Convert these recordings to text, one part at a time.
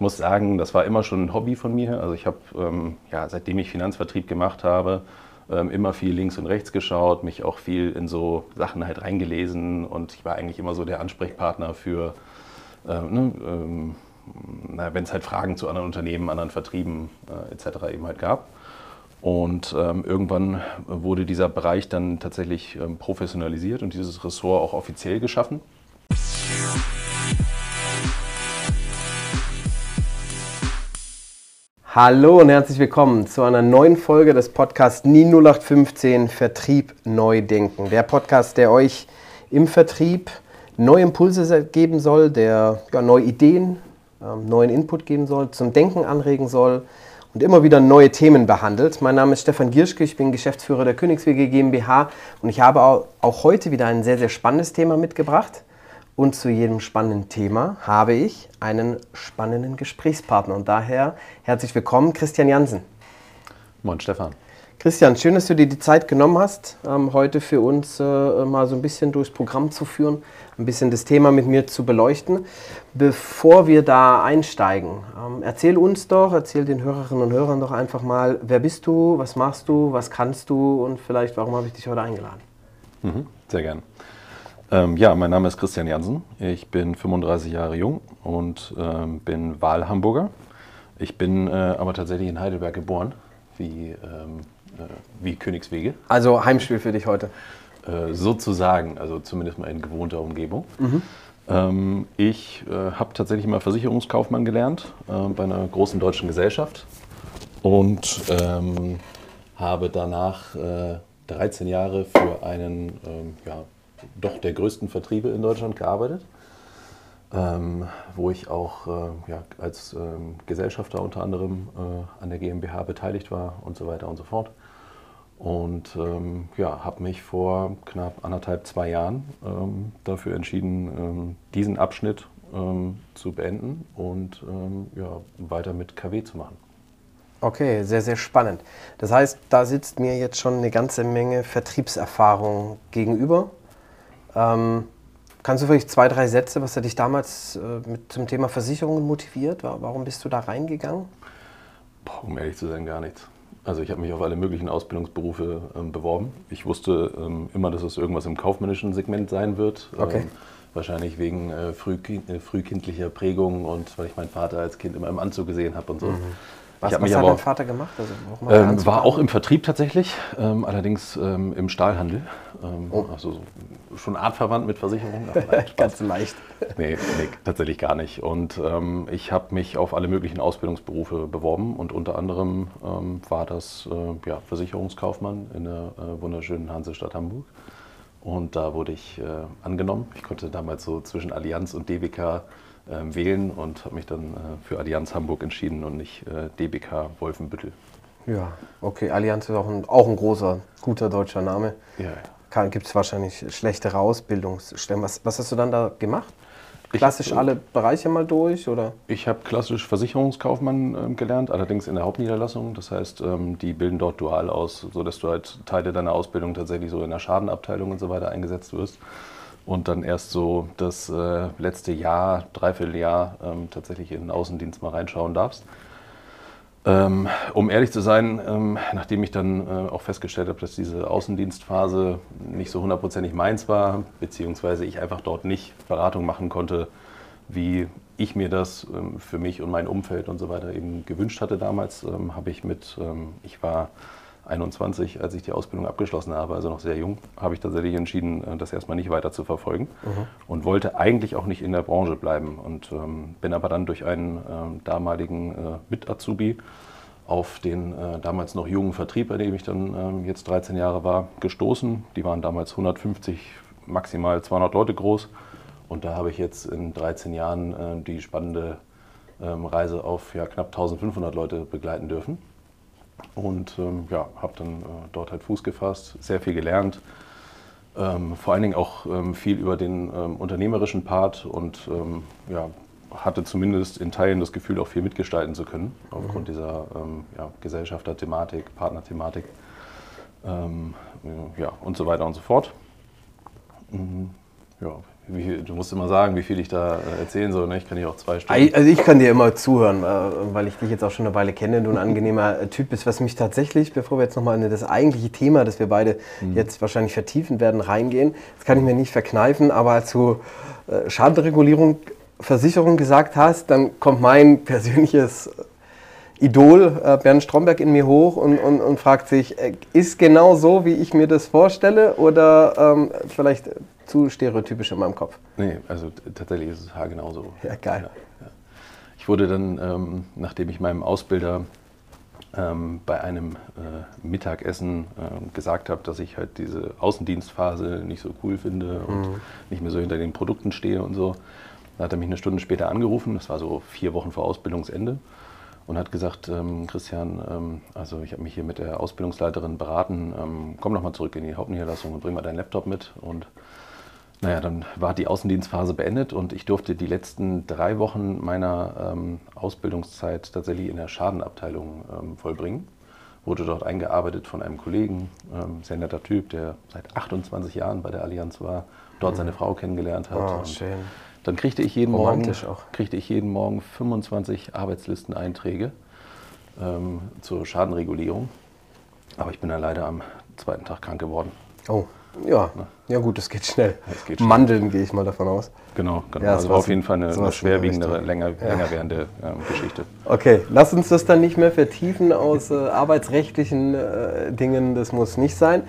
ich muss sagen, das war immer schon ein Hobby von mir. Also ich habe, ähm, ja, seitdem ich Finanzvertrieb gemacht habe, ähm, immer viel links und rechts geschaut, mich auch viel in so Sachen halt reingelesen und ich war eigentlich immer so der Ansprechpartner für, äh, ne, ähm, wenn es halt Fragen zu anderen Unternehmen, anderen Vertrieben äh, etc. eben halt gab. Und ähm, irgendwann wurde dieser Bereich dann tatsächlich ähm, professionalisiert und dieses Ressort auch offiziell geschaffen. Hallo und herzlich willkommen zu einer neuen Folge des Podcasts NI 0815 Vertrieb neu denken. Der Podcast, der euch im Vertrieb neue Impulse geben soll, der ja, neue Ideen, ähm, neuen Input geben soll, zum Denken anregen soll und immer wieder neue Themen behandelt. Mein Name ist Stefan Gierschke, ich bin Geschäftsführer der Königswege GmbH und ich habe auch heute wieder ein sehr, sehr spannendes Thema mitgebracht. Und zu jedem spannenden Thema habe ich einen spannenden Gesprächspartner. Und daher herzlich willkommen, Christian Jansen. Moin, Stefan. Christian, schön, dass du dir die Zeit genommen hast, ähm, heute für uns äh, mal so ein bisschen durchs Programm zu führen, ein bisschen das Thema mit mir zu beleuchten. Bevor wir da einsteigen, ähm, erzähl uns doch, erzähl den Hörerinnen und Hörern doch einfach mal, wer bist du, was machst du, was kannst du und vielleicht, warum habe ich dich heute eingeladen? Mhm, sehr gern. Ähm, ja, mein Name ist Christian Jansen. Ich bin 35 Jahre jung und ähm, bin Wahlhamburger. Ich bin äh, aber tatsächlich in Heidelberg geboren, wie, ähm, äh, wie Königswege. Also Heimspiel für dich heute? Äh, sozusagen, also zumindest mal in gewohnter Umgebung. Mhm. Ähm, ich äh, habe tatsächlich mal Versicherungskaufmann gelernt äh, bei einer großen deutschen Gesellschaft und ähm, habe danach 13 äh, Jahre für einen ähm, ja, doch der größten Vertriebe in Deutschland gearbeitet, ähm, wo ich auch äh, ja, als ähm, Gesellschafter unter anderem äh, an der GmbH beteiligt war und so weiter und so fort. Und ähm, ja, habe mich vor knapp anderthalb, zwei Jahren ähm, dafür entschieden, ähm, diesen Abschnitt ähm, zu beenden und ja, weiter mit KW zu machen. Okay, sehr, sehr spannend. Das heißt, da sitzt mir jetzt schon eine ganze Menge Vertriebserfahrung gegenüber. Ähm, kannst du vielleicht zwei, drei Sätze, was hat dich damals äh, mit zum Thema Versicherungen motiviert? Warum bist du da reingegangen? Boah, um ehrlich zu sein, gar nichts. Also ich habe mich auf alle möglichen Ausbildungsberufe ähm, beworben. Ich wusste ähm, immer, dass es irgendwas im kaufmännischen Segment sein wird. Okay. Ähm, wahrscheinlich wegen äh, äh, frühkindlicher Prägung und weil ich meinen Vater als Kind immer im Anzug gesehen habe und so. Mhm. Was, was hat dein Vater gemacht? Also, ähm, war auch im Vertrieb tatsächlich, ähm, allerdings ähm, im Stahlhandel. Ähm, oh. Also so, schon artverwandt mit Versicherungen. Ganz leicht. Nee, nee, tatsächlich gar nicht. Und ähm, ich habe mich auf alle möglichen Ausbildungsberufe beworben und unter anderem ähm, war das äh, ja, Versicherungskaufmann in der äh, wunderschönen Hansestadt Hamburg. Und da wurde ich äh, angenommen. Ich konnte damals so zwischen Allianz und DWK wählen und habe mich dann äh, für Allianz Hamburg entschieden und nicht äh, DBK Wolfenbüttel. Ja, okay. Allianz ist auch ein, auch ein großer, guter deutscher Name. Ja. Gibt es wahrscheinlich schlechtere Ausbildungsstellen. Was, was hast du dann da gemacht? Klassisch hab, alle Bereiche mal durch? Oder? Ich habe klassisch Versicherungskaufmann äh, gelernt, allerdings in der Hauptniederlassung. Das heißt, ähm, die bilden dort dual aus, sodass du halt Teile deiner Ausbildung tatsächlich so in der Schadenabteilung und so weiter eingesetzt wirst und dann erst so das äh, letzte Jahr, Dreivierteljahr ähm, tatsächlich in den Außendienst mal reinschauen darfst. Ähm, um ehrlich zu sein, ähm, nachdem ich dann äh, auch festgestellt habe, dass diese Außendienstphase nicht so hundertprozentig meins war, beziehungsweise ich einfach dort nicht Beratung machen konnte, wie ich mir das ähm, für mich und mein Umfeld und so weiter eben gewünscht hatte damals, ähm, habe ich mit, ähm, ich war 21, als ich die Ausbildung abgeschlossen habe, also noch sehr jung, habe ich tatsächlich entschieden, äh, das erstmal nicht weiter zu verfolgen mhm. und wollte eigentlich auch nicht in der Branche bleiben und ähm, bin aber dann durch einen äh, damaligen äh, Mit-Azubi auf den äh, damals noch jungen Vertrieb, bei dem ich dann ähm, jetzt 13 Jahre war, gestoßen. Die waren damals 150, maximal 200 Leute groß und da habe ich jetzt in 13 Jahren äh, die spannende ähm, Reise auf ja, knapp 1500 Leute begleiten dürfen. Und ähm, ja, habe dann äh, dort halt Fuß gefasst, sehr viel gelernt. Ähm, vor allen Dingen auch ähm, viel über den ähm, unternehmerischen Part und ähm, ja, hatte zumindest in Teilen das Gefühl, auch viel mitgestalten zu können, aufgrund mhm. dieser ähm, ja, Gesellschafter-Thematik, Partner-Thematik ja, und so weiter und so fort. Mhm, ja, wie, du musst immer sagen, wie viel ich da äh, erzählen soll. Ne? Ich kann dir auch zwei Stunden. Also ich kann dir immer zuhören, äh, weil ich dich jetzt auch schon eine Weile kenne, du ein angenehmer Typ bist. Was mich tatsächlich, bevor wir jetzt nochmal in das eigentliche Thema, das wir beide mhm. jetzt wahrscheinlich vertiefen werden, reingehen, das kann ich mir nicht verkneifen, aber zu Schadenregulierung, Versicherung gesagt hast, dann kommt mein persönliches Idol äh, Bernd Stromberg in mir hoch und, und, und fragt sich, äh, ist genau so, wie ich mir das vorstelle oder ähm, vielleicht zu stereotypisch in meinem Kopf? Nee, also tatsächlich ist es haargenau so. Ja, geil. Ja, ja. Ich wurde dann, ähm, nachdem ich meinem Ausbilder ähm, bei einem äh, Mittagessen äh, gesagt habe, dass ich halt diese Außendienstphase nicht so cool finde und mhm. nicht mehr so hinter den Produkten stehe und so, da hat er mich eine Stunde später angerufen, das war so vier Wochen vor Ausbildungsende und hat gesagt, ähm, Christian, ähm, also ich habe mich hier mit der Ausbildungsleiterin beraten, ähm, komm noch mal zurück in die Hauptniederlassung und bring mal deinen Laptop mit. Und naja, dann war die Außendienstphase beendet und ich durfte die letzten drei Wochen meiner ähm, Ausbildungszeit tatsächlich in der Schadenabteilung ähm, vollbringen. Wurde dort eingearbeitet von einem Kollegen, ähm, sehr netter Typ, der seit 28 Jahren bei der Allianz war, dort mhm. seine Frau kennengelernt hat. Oh, schön dann kriegte ich jeden Morgen, kriegte ich jeden Morgen 25 Arbeitslisteneinträge ähm, zur Schadenregulierung. Aber ich bin dann leider am zweiten Tag krank geworden. Oh. Ja, ja gut, das geht schnell. Das geht schnell. Mandeln gehe ich mal davon aus. Genau, genau. Ja, also war auf jeden Fall eine, eine schwerwiegendere, länger, ja. länger währende ähm, Geschichte. Okay, lass uns das dann nicht mehr vertiefen aus äh, arbeitsrechtlichen äh, Dingen. Das muss nicht sein.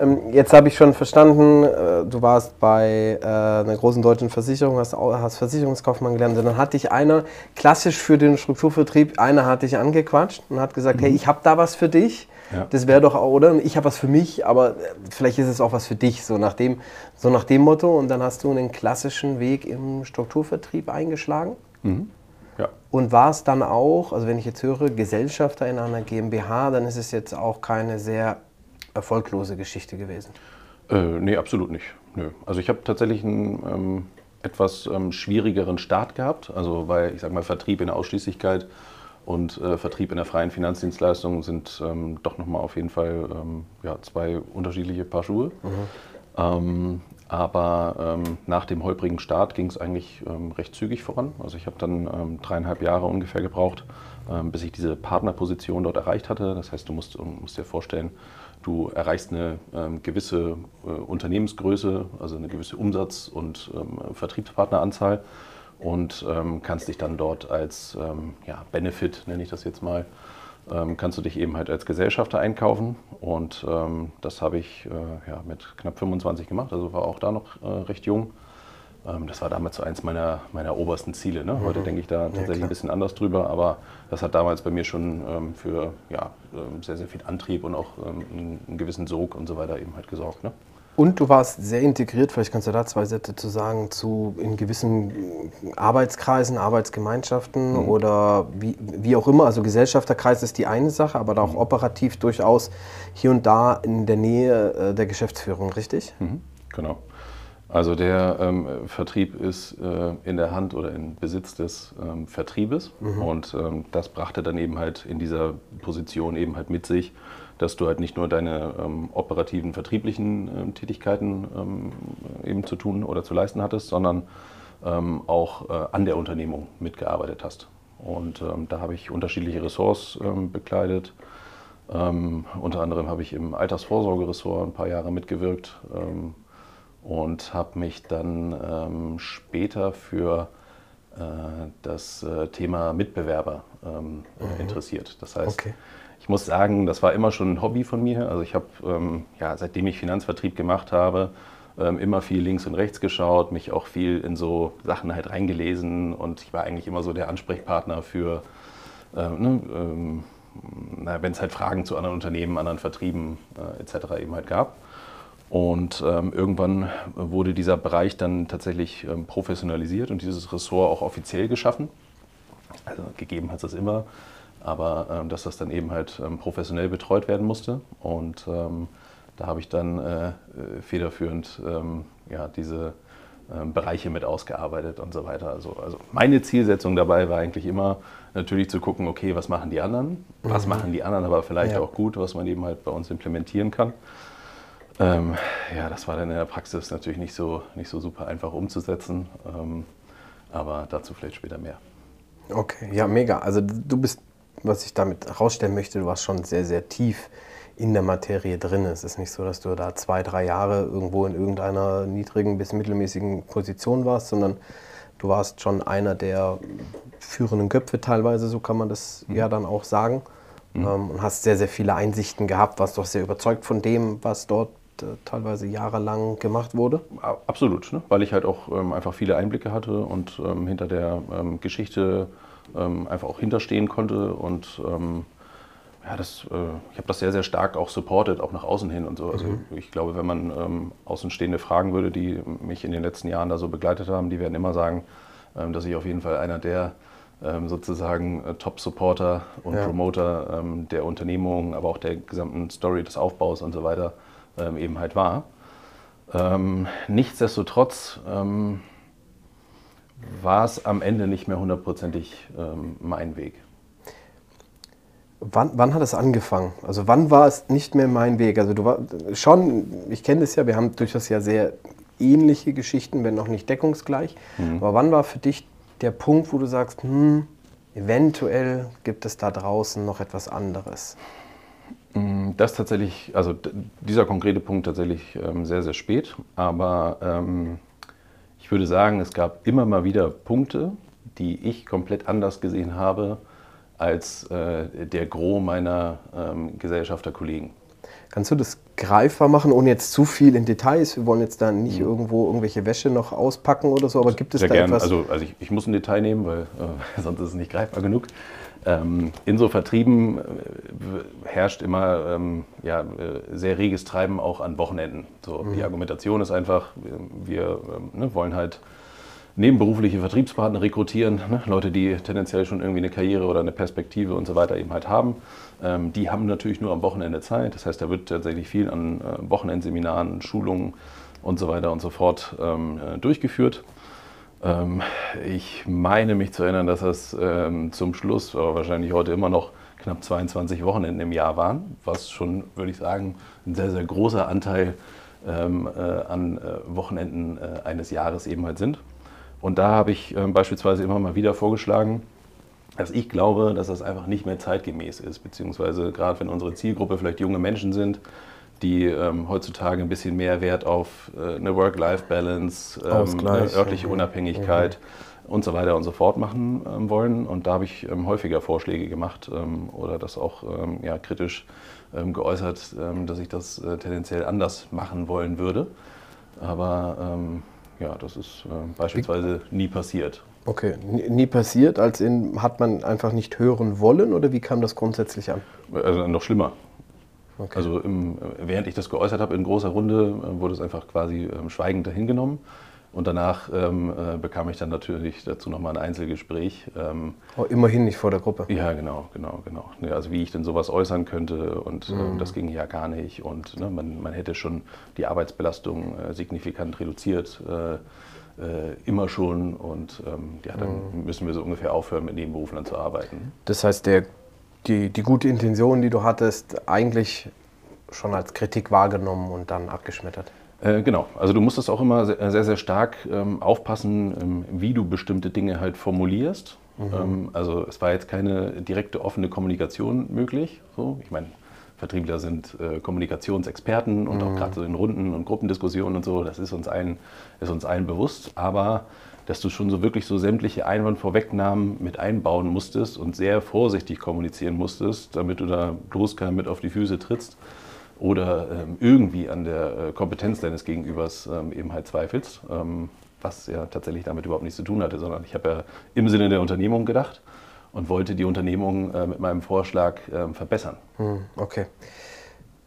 Ähm, jetzt habe ich schon verstanden, äh, du warst bei äh, einer großen deutschen Versicherung, hast, hast Versicherungskaufmann gelernt. Und dann hat dich einer, klassisch für den Strukturvertrieb, einer hat dich angequatscht und hat gesagt, mhm. hey, ich habe da was für dich ja. Das wäre doch, oder? Ich habe was für mich, aber vielleicht ist es auch was für dich, so nach, dem, so nach dem Motto. Und dann hast du einen klassischen Weg im Strukturvertrieb eingeschlagen. Mhm. Ja. Und war es dann auch, also wenn ich jetzt höre, Gesellschafter in einer GmbH, dann ist es jetzt auch keine sehr erfolglose Geschichte gewesen. Äh, nee, absolut nicht. Nö. Also ich habe tatsächlich einen ähm, etwas ähm, schwierigeren Start gehabt. Also weil, ich sage mal, Vertrieb in der Ausschließlichkeit und äh, Vertrieb in der freien Finanzdienstleistung sind ähm, doch nochmal auf jeden Fall ähm, ja, zwei unterschiedliche Paar Schuhe. Mhm. Ähm, aber ähm, nach dem holprigen Start ging es eigentlich ähm, recht zügig voran. Also ich habe dann ähm, dreieinhalb Jahre ungefähr gebraucht, bis ich diese Partnerposition dort erreicht hatte. Das heißt, du musst, musst dir vorstellen, du erreichst eine gewisse äh, Unternehmensgröße, also eine gewisse Umsatz- und Vertriebspartneranzahl und ähm, kannst dich dann dort als ähm, ja, Benefit, nenne ich das jetzt mal, ähm, kannst du dich eben halt als Gesellschafter einkaufen. Und ähm, das habe ich äh, ja, mit knapp 25 gemacht, also war auch da noch äh, recht jung. Ähm, das war damals so eins meiner, meiner obersten Ziele. Ne? Heute mhm. denke ich da tatsächlich ja, ein bisschen anders drüber, aber das hat damals bei mir schon ähm, für ja, sehr, sehr viel Antrieb und auch einen, einen gewissen Sog und so weiter eben halt gesorgt. Ne? Und du warst sehr integriert, vielleicht kannst du da zwei Sätze zu sagen, zu in gewissen Arbeitskreisen, Arbeitsgemeinschaften mhm. oder wie, wie auch immer. Also Gesellschafterkreis ist die eine Sache, aber da auch mhm. operativ durchaus hier und da in der Nähe äh, der Geschäftsführung, richtig? Mhm. Genau. Also der ähm, Vertrieb ist äh, in der Hand oder in Besitz des ähm, Vertriebes mhm. und ähm, das brachte dann eben halt in dieser Position eben halt mit sich, dass du halt nicht nur deine ähm, operativen, vertrieblichen ähm, Tätigkeiten ähm, eben zu tun oder zu leisten hattest, sondern ähm, auch äh, an der Unternehmung mitgearbeitet hast. Und ähm, da habe ich unterschiedliche Ressorts ähm, bekleidet. unter anderem habe ich im Altersvorsorgeressort ein paar Jahre mitgewirkt und habe mich dann später für äh, das äh, Thema Mitbewerber mhm. interessiert. Das heißt, okay ich muss sagen, das war immer schon ein Hobby von mir. Also ich habe, ähm, ja, seitdem ich Finanzvertrieb gemacht habe, ähm, immer viel links und rechts geschaut, mich auch viel in so Sachen halt reingelesen und ich war eigentlich immer so der Ansprechpartner für, ähm, ne, ähm, wenn es halt Fragen zu anderen Unternehmen, anderen Vertrieben äh, etc. eben halt gab. Und ähm, irgendwann wurde dieser Bereich dann tatsächlich ähm, professionalisiert und dieses Ressort auch offiziell geschaffen. Also gegeben hat es das immer aber ähm, dass das dann eben halt ähm, professionell betreut werden musste. Und ähm, da habe ich dann äh, äh federführend ja, diese Bereiche mit ausgearbeitet und so weiter. Also, also, meine Zielsetzung dabei war eigentlich immer natürlich zu gucken, okay, was machen die anderen, was mhm. machen die anderen aber vielleicht ja. auch gut, was man eben halt bei uns implementieren kann. Ähm, ja, das war dann in der Praxis natürlich nicht so, nicht so super einfach umzusetzen, ähm, aber dazu vielleicht später mehr. Okay, ja, mega. Also du bist, was ich damit herausstellen möchte, du warst schon sehr, sehr tief in der Materie drin. Es ist nicht so, dass du da zwei, drei Jahre irgendwo in irgendeiner niedrigen bis mittelmäßigen Position warst, sondern du warst schon einer der führenden Köpfe teilweise, so kann man das mhm. ja dann auch sagen. Mhm. Ähm, und hast sehr, sehr viele Einsichten gehabt, warst doch sehr überzeugt von dem, was dort äh, teilweise jahrelang gemacht wurde? Absolut, ne? weil ich halt auch ähm, einfach viele Einblicke hatte und ähm, hinter der ähm, Geschichte ähm, einfach auch hinterstehen konnte und ähm, ja, das, äh, ich habe das sehr, sehr stark auch supported, auch nach außen hin und so. Also mhm. ich glaube, wenn man ähm, Außenstehende fragen würde, die mich in den letzten Jahren da so begleitet haben, die werden immer sagen, ähm, dass ich auf jeden Fall einer der ähm, sozusagen äh, Top-Supporter und ja. Promoter ähm, der Unternehmung, aber auch der gesamten Story des Aufbaus und so weiter eben halt war. Nichtsdestotrotz war es am Ende nicht mehr hundertprozentig mein Weg. Wann, wann, hat es angefangen? Also wann war es nicht mehr mein Weg? Also du war schon, ich kenne das ja, wir haben durchaus ja sehr ähnliche Geschichten, wenn noch nicht deckungsgleich. Mhm. Aber wann war für dich der Punkt, wo du sagst, hm, eventuell gibt es da draußen noch etwas anderes? Mm, das tatsächlich, also dieser konkrete Punkt tatsächlich ähm, sehr, sehr spät. Aber ähm, ich würde sagen, es gab immer mal wieder Punkte, die ich komplett anders gesehen habe als äh, der Gros meiner ähm, Gesellschafterkollegen. Kannst du das greifbar machen, ohne jetzt zu viel in Details? Wir wollen jetzt da nicht mhm. irgendwo irgendwelche Wäsche noch auspacken oder so, aber gibt es Sehr da gern. etwas? Also, also ich, ich, muss ein Detail nehmen, weil äh, sonst ist es nicht greifbar genug. Ähm, in so Vertrieben äh, herrscht immer ähm, ja, äh, sehr reges Treiben auch an Wochenenden. So, mhm. Die Argumentation ist einfach, wir ähm, ne, wollen halt nebenberufliche Vertriebspartner rekrutieren, ne? Leute, die tendenziell schon irgendwie eine Karriere oder eine Perspektive und so weiter eben halt haben. Ähm, die haben natürlich nur am Wochenende Zeit. Das heißt, da wird tatsächlich viel an äh, Wochenendseminaren, Schulungen und so weiter und so fort ähm, äh, durchgeführt. Ähm, ich meine mich zu erinnern, dass das ähm, zum Schluss, aber wahrscheinlich heute immer noch, knapp 22 Wochenenden im Jahr waren, was schon, würde ich sagen, ein sehr, sehr großer Anteil ähm, äh, an äh, Wochenenden äh, eines Jahres eben halt sind. Und da habe ich beispielsweise immer mal wieder vorgeschlagen, dass ich glaube, dass das einfach nicht mehr zeitgemäß ist, beziehungsweise gerade wenn unsere Zielgruppe vielleicht junge Menschen sind, die ähm, heutzutage ein bisschen mehr Wert auf äh, eine Work-Life-Balance, ähm, eine örtliche mhm. Unabhängigkeit mhm. und so weiter und so fort machen ähm, wollen. Und da habe ich ähm, häufiger Vorschläge gemacht ähm, oder das auch ähm, ja, kritisch geäußert, dass ich das äh, tendenziell anders machen wollen würde. Aber ja, das ist äh, beispielsweise nie passiert. Okay, nie passiert, als in hat man einfach nicht hören wollen oder wie kam das grundsätzlich an? Also noch schlimmer. Okay. Also im, während ich das geäußert habe in großer Runde, äh, wurde es einfach quasi ähm, schweigend dahingenommen. Und danach ähm, äh, bekam ich dann natürlich dazu nochmal ein Einzelgespräch. Ähm, oh, immerhin nicht vor der Gruppe. Ja, genau, genau, genau. Ja, also wie ich denn sowas äußern könnte und mhm. ähm, das ging ja gar nicht. Und ne, man, man hätte schon die Arbeitsbelastung äh, signifikant reduziert, äh, äh immer schon. Und ähm, ja, dann mhm. müssen wir so ungefähr aufhören, mit Nebenberuflern zu arbeiten. Das heißt, der, die, die gute Intention, die du hattest, eigentlich schon als Kritik wahrgenommen und dann abgeschmettert. Äh, genau, also du musstest auch immer sehr, sehr, sehr stark ähm, aufpassen, ähm, wie du bestimmte Dinge halt formulierst. Mhm. Ähm, also es war jetzt keine direkte offene Kommunikation möglich. So, ich meine, Vertriebler sind äh, Kommunikationsexperten und mhm. auch gerade so in Runden und Gruppendiskussionen und so, das ist uns allen, ist uns allen bewusst. Aber dass du schon so wirklich so sämtliche Einwandvorwegnahmen mit einbauen musstest und sehr vorsichtig kommunizieren musstest, damit du da bloß keiner mit auf die Füße trittst oder ähm, irgendwie an der äh, Kompetenz deines Gegenübers ähm, eben halt zweifelst, ähm, was ja tatsächlich damit überhaupt nichts zu tun hatte, sondern ich habe ja im Sinne der Unternehmung gedacht und wollte die Unternehmung äh, mit meinem Vorschlag äh, verbessern. Hm, okay.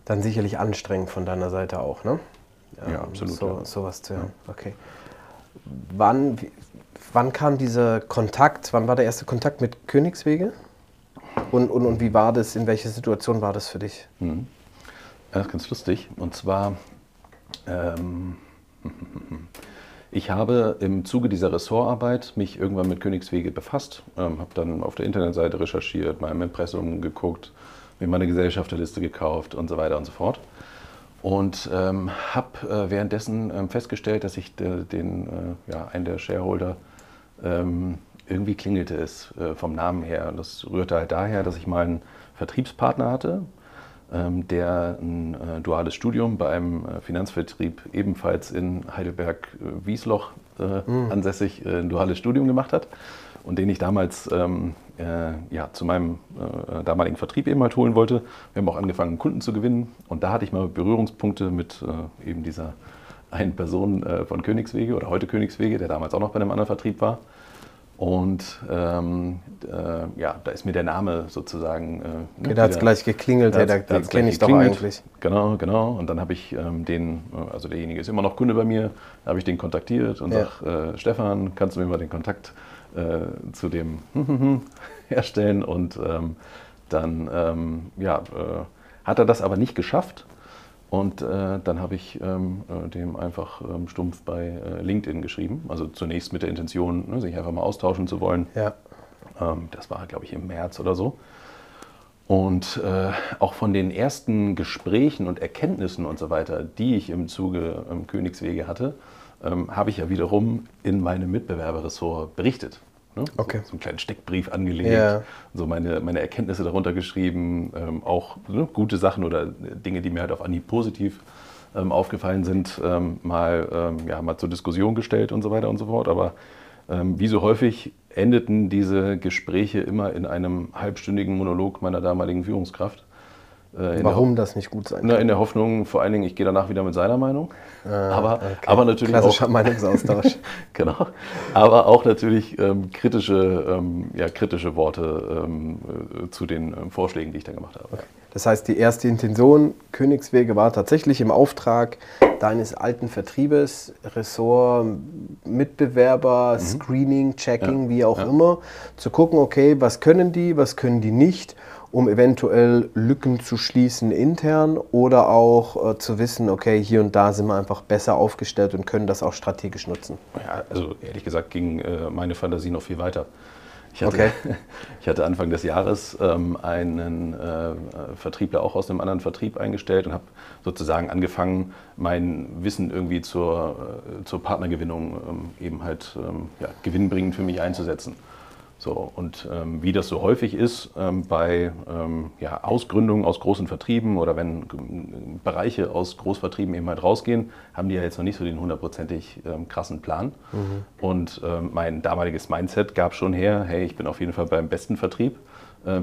Dann sicherlich anstrengend von deiner Seite auch, ne? Ja, ja absolut. So, ja. Sowas zu hören. Ja. Okay. Wann, wann kam dieser Kontakt, wann war der erste Kontakt mit Königswege? Und, und, und wie war das, in welcher Situation war das für dich? Hm. Das ist ganz lustig. Und zwar, ähm, ich habe im Zuge dieser Ressortarbeit mich irgendwann mit Königswege befasst, ähm, habe dann auf der Internetseite recherchiert, mal im Impressum geguckt, mir meine Gesellschafterliste gekauft und so weiter und so fort. Und ähm, habe äh, währenddessen ähm, festgestellt, dass ich de, den, äh, ja, einen der Shareholder ähm, irgendwie klingelte es äh, vom Namen her. Und das rührte halt daher, dass ich mal einen Vertriebspartner hatte, ähm, der ein äh, duales Studium bei einem äh, Finanzvertrieb ebenfalls in Heidelberg-Wiesloch äh, mhm. ansässig ein duales Studium gemacht hat und den ich damals ähm, äh, ja, zu meinem äh, damaligen Vertrieb eben halt holen wollte. Wir haben auch angefangen, Kunden zu gewinnen und da hatte ich mal Berührungspunkte mit äh, eben dieser einen Person äh, von Königswege oder heute Königswege, der damals auch noch bei einem anderen Vertrieb war. Und ähm, äh, ja, da ist mir der Name sozusagen. Äh, okay, da hat es gleich geklingelt, da, da, da kenne ich doch eigentlich. Genau, genau. Und dann habe ich ähm, den, also derjenige ist immer noch Kunde bei mir, da habe ich den kontaktiert und ja. sage, äh, Stefan, kannst du mir mal den Kontakt äh, zu dem herstellen. Und ähm, dann ähm, ja, äh, hat er das aber nicht geschafft. Und äh, dann habe ich ähm, äh, dem einfach ähm, stumpf bei äh, LinkedIn geschrieben. Also zunächst mit der Intention, ne, sich einfach mal austauschen zu wollen. Ja. Ähm, das war, glaube ich, im März oder so. Und äh, auch von den ersten Gesprächen und Erkenntnissen und so weiter, die ich im Zuge ähm, Königswege hatte, ähm, habe ich ja wiederum in meinem Mitbewerberressort berichtet. Ne? Okay. So, so, einen kleinen Steckbrief angelegt, ja. so meine, meine Erkenntnisse darunter geschrieben, ähm, auch ne, gute Sachen oder Dinge, die mir halt auf Anhieb positiv ähm, aufgefallen sind, ähm, mal, ähm, ja, mal zur Diskussion gestellt und so weiter und so fort. Aber ähm, wie so häufig endeten diese Gespräche immer in einem halbstündigen Monolog meiner damaligen Führungskraft. Äh, Warum das nicht gut sein kann? in der Hoffnung, vor allen Dingen, ich gehe danach wieder mit seiner Meinung. Ah, aber, okay. aber natürlich Klassischer auch, Meinungsaustausch. genau. Aber auch natürlich ähm, kritische, ähm, ja, kritische Worte ähm, äh, zu den ähm, Vorschlägen, die ich da gemacht habe. Okay. Das heißt, die erste Intention Königswege war tatsächlich im Auftrag deines alten Vertriebes, Ressort, Mitbewerber, mhm. Screening, Checking, ja. wie auch ja. immer, zu gucken, okay, was können die, was können die nicht um eventuell Lücken zu schließen intern oder auch äh, zu wissen, okay, hier und da sind wir einfach besser aufgestellt und können das auch strategisch nutzen? Ja, also ehrlich gesagt ging äh, meine Fantasie noch viel weiter. Ich hatte, okay. ich hatte Anfang des Jahres ähm, einen äh, Vertriebler auch aus einem anderen Vertrieb eingestellt und habe sozusagen angefangen, mein Wissen irgendwie zur, äh, zur Partnergewinnung ähm, eben halt ähm, ja, gewinnbringend für mich einzusetzen. So, und ähm, wie das so häufig ist ähm, bei ähm, ja, Ausgründungen aus großen Vertrieben oder wenn ähm, Bereiche aus Großvertrieben eben halt rausgehen, haben die ja jetzt noch nicht so den hundertprozentig ähm, krassen Plan. Mhm. Und ähm, mein damaliges Mindset gab schon her, hey, ich bin auf jeden Fall beim besten Vertrieb,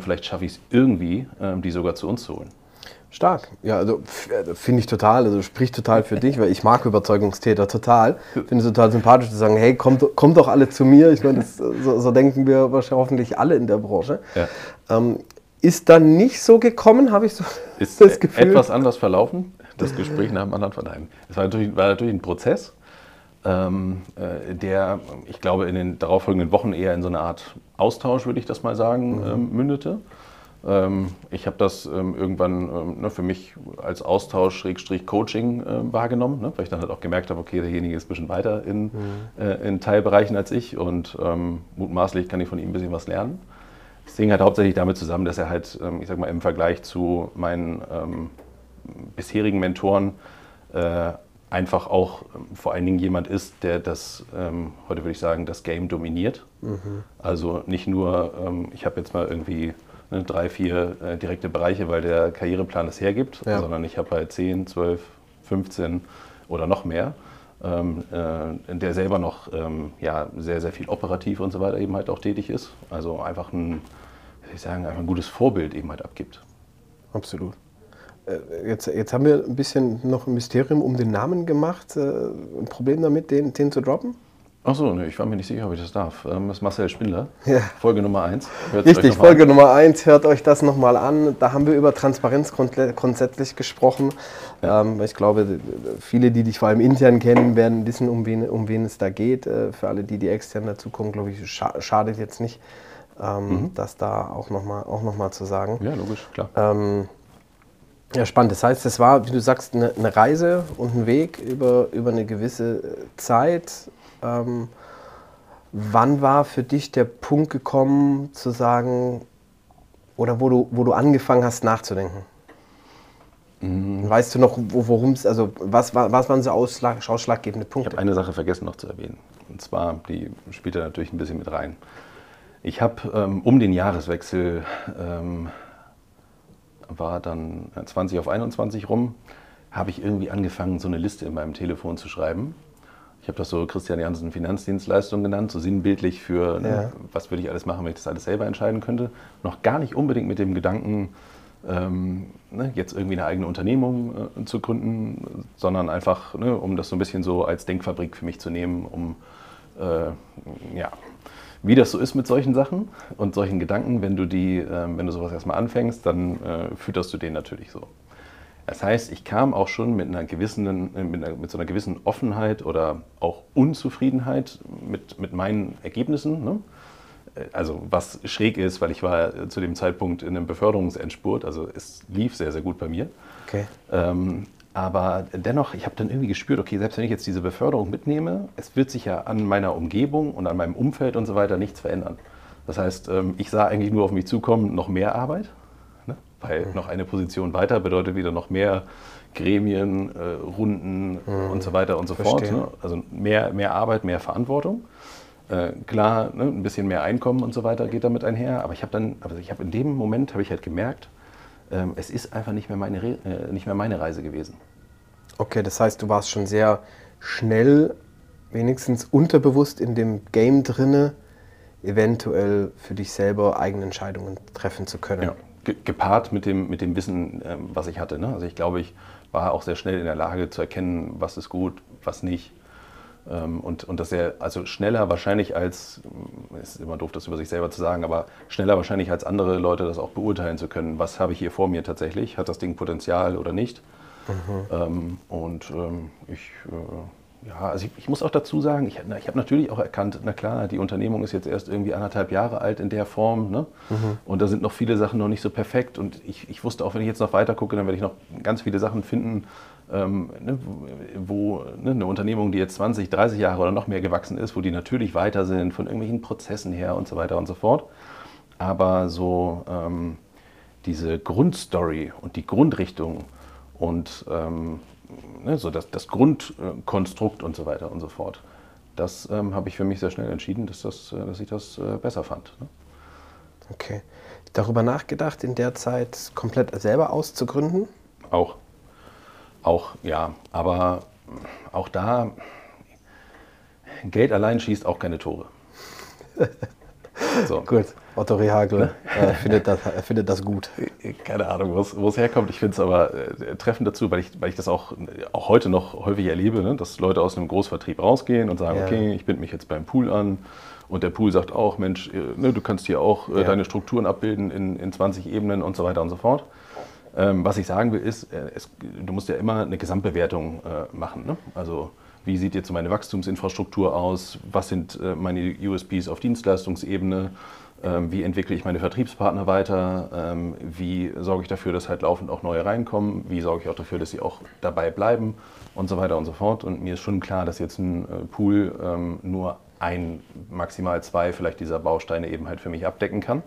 vielleicht schaffe ich es irgendwie, die sogar zu uns zu holen. Stark. Ja, also finde ich total, also spricht total für dich, weil ich mag Überzeugungstäter total. Finde es total sympathisch zu sagen, hey, kommt, kommt doch alle zu mir. Ich meine, so, so, denken wir wahrscheinlich hoffentlich alle in der Branche. Ja. Ähm, ist dann nicht so gekommen, habe ich so ist das Gefühl. etwas anders verlaufen, das Gespräch nach dem anderen Verteilen. Es war natürlich, war natürlich ein Prozess, ähm, äh, der, ich glaube, in den darauffolgenden Wochen eher in so eine Art Austausch, würde ich das mal sagen, mhm. ähm, mündete. Ähm, ich habe das ähm, irgendwann ähm, ne, für mich als Austausch, Coaching äh, wahrgenommen, ne, weil ich dann halt auch gemerkt habe, okay, derjenige ist ein bisschen weiter in, mhm. äh, in Teilbereichen als ich und ähm, mutmaßlich kann ich von ihm ein bisschen was lernen. Das hing halt hauptsächlich damit zusammen, dass er halt, ähm, ich sag mal, im Vergleich zu meinen ähm, bisherigen Mentoren äh, einfach auch vor allen Dingen jemand ist, der das, heute würde ich sagen, das Game dominiert. Mhm. Also nicht nur, ich habe jetzt mal irgendwie ne, drei, vier äh, direkte Bereiche, weil der Karriereplan es hergibt, ja. sondern ich habe halt 10, 12, 15 oder noch mehr. Ähm, äh, der selber noch ähm, ja, sehr, sehr viel operativ und so weiter eben halt auch tätig ist. Also einfach ein, wie ich sagen, einfach ein gutes Vorbild eben halt abgibt. Absolut. Äh, jetzt, jetzt haben wir ein bisschen noch ein Mysterium um den Namen gemacht. Äh, ein Problem damit, den, den zu droppen? Achso, ne, ich war mir nicht sicher, ob ich das darf. Ähm, das ist Marcel Spindler, ja. Folge Nummer 1. Richtig, Folge an. Nummer 1, hört euch das nochmal an. Da haben wir über Transparenz grundsätzlich gesprochen. Ja. Ähm, ich glaube, viele, die dich vor allem intern kennen, werden wissen, um wen, um wen es da geht. Äh, für alle, die, die extern dazukommen, glaube ich, scha schadet jetzt nicht, ähm, mhm. das da auch nochmal auch noch zu sagen. Ja, logisch, klar. Ja, spannend. Das heißt, es war, wie du sagst, eine, eine Reise und ein Weg über, über eine gewisse Zeit ähm, wann war für dich der Punkt gekommen, zu sagen, oder wo du, wo du angefangen hast nachzudenken? Mhm. Weißt du noch, worum es, also was, was waren so Ausschlag, ausschlaggebende Punkte? Ich habe eine Sache vergessen noch zu erwähnen. Und zwar, die spielt da natürlich ein bisschen mit rein. Ich habe ähm, um den Jahreswechsel, ähm, war dann 20 auf 21 rum, habe ich irgendwie angefangen, so eine Liste in meinem Telefon zu schreiben. Ich habe das so Christian Jansen Finanzdienstleistung genannt, so sinnbildlich für, ne, ja. was würde ich alles machen, wenn ich das alles selber entscheiden könnte. Noch gar nicht unbedingt mit dem Gedanken, ähm, ne, jetzt irgendwie eine eigene Unternehmung äh, zu gründen, sondern einfach, ne, um das so ein bisschen so als Denkfabrik für mich zu nehmen, um äh, ja, wie das so ist mit solchen Sachen und solchen Gedanken, wenn du die, äh, wenn du sowas erstmal anfängst, dann äh, fütterst du den natürlich so. Das heißt, ich kam auch schon mit einer gewissen, äh, mit, einer, mit so einer gewissen Offenheit oder auch Unzufriedenheit mit, mit meinen Ergebnissen. Ne? also was schräg ist, weil ich war zu dem Zeitpunkt in einem Beförderungsendspurt, also es lief sehr, sehr gut bei mir. Okay. Ähm, aber dennoch, ich habe dann irgendwie gespürt, okay, selbst wenn ich jetzt diese Beförderung mitnehme, es wird sich ja an meiner Umgebung und an meinem Umfeld und so weiter nichts verändern. Das heißt, ähm, ich sah eigentlich nur auf mich zukommen, noch mehr Arbeit? Weil mhm. noch eine Position weiter bedeutet wieder noch mehr Gremien, äh, Runden mhm. und so weiter und so Verstehen. fort. Ne? Also mehr, mehr Arbeit, mehr Verantwortung. Äh, klar, ne, ein bisschen mehr Einkommen und so weiter geht damit einher, aber ich habe dann, also ich habe in dem Moment habe ich halt gemerkt, ähm, es ist einfach nicht mehr, meine Re äh, nicht mehr meine Reise gewesen. Okay, das heißt, du warst schon sehr schnell, wenigstens unterbewusst in dem Game drinne, eventuell für dich selber eigene Entscheidungen treffen zu können. Ja, gepaart mit dem, mit dem Wissen, ähm, was ich hatte. Ne? Also ich glaube, ich war auch sehr schnell in der Lage zu erkennen, was ist gut, was nicht. Ähm, und, und dass er also schneller wahrscheinlich als, ist immer doof, das über sich selber zu sagen, aber schneller wahrscheinlich als andere Leute das auch beurteilen zu können. Was habe ich hier vor mir tatsächlich? Hat das Ding Potenzial oder nicht? Mhm. Ähm, und ähm, ich, äh, ja, also ich, ich, muss auch dazu sagen, ich, ich habe natürlich auch erkannt, na klar, die Unternehmung ist jetzt erst irgendwie anderthalb Jahre alt in der Form. Ne? Mhm. Und da sind noch viele Sachen noch nicht so perfekt. Und ich, ich wusste auch, wenn ich jetzt noch weiter gucke, dann werde ich noch ganz viele Sachen finden, ähm, ne, wo ne, eine Unternehmung, die jetzt 20, 30 Jahre oder noch mehr gewachsen ist, wo die natürlich weiter sind von irgendwelchen Prozessen her und so weiter und so fort. Aber so ähm, diese Grundstory und die Grundrichtung und ähm, ne, so das, das, Grundkonstrukt und so weiter und so fort, das ähm, habe ich für mich sehr schnell entschieden, dass, das, äh, dass ich das äh, besser fand. Ne? Okay. Darüber nachgedacht, in der Zeit komplett selber auszugründen? Auch. Auch, ja, aber auch da, Geld allein schießt auch keine Tore. So. Gut, Otto Rehagel äh, findet, das, findet das gut. Keine Ahnung, wo es herkommt. Ich finde es aber äh, treffend dazu, weil ich, weil ich das auch, auch heute noch häufig erlebe, ne? dass Leute aus einem Großvertrieb rausgehen und sagen, ja. okay, ich binde mich jetzt beim Pool an. Und der Pool sagt auch, Mensch, äh, ne, du kannst hier auch äh, ja. deine Strukturen abbilden in, in 20 Ebenen und so weiter und so fort. Ähm, was ich sagen will, ist, äh, es, du musst ja immer eine Gesamtbewertung äh, machen. Ne? Also wie sieht jetzt meine Wachstumsinfrastruktur aus? Was sind äh, meine USPs auf Dienstleistungsebene? Ähm, wie entwickle ich meine Vertriebspartner weiter? Ähm, wie sorge ich dafür, dass halt laufend auch neue reinkommen? Wie sorge ich auch dafür, dass sie auch dabei bleiben? Und so weiter und so fort. Und mir ist schon klar, dass jetzt ein äh, Pool ähm, nur ein, maximal zwei vielleicht dieser Bausteine eben halt für mich abdecken kann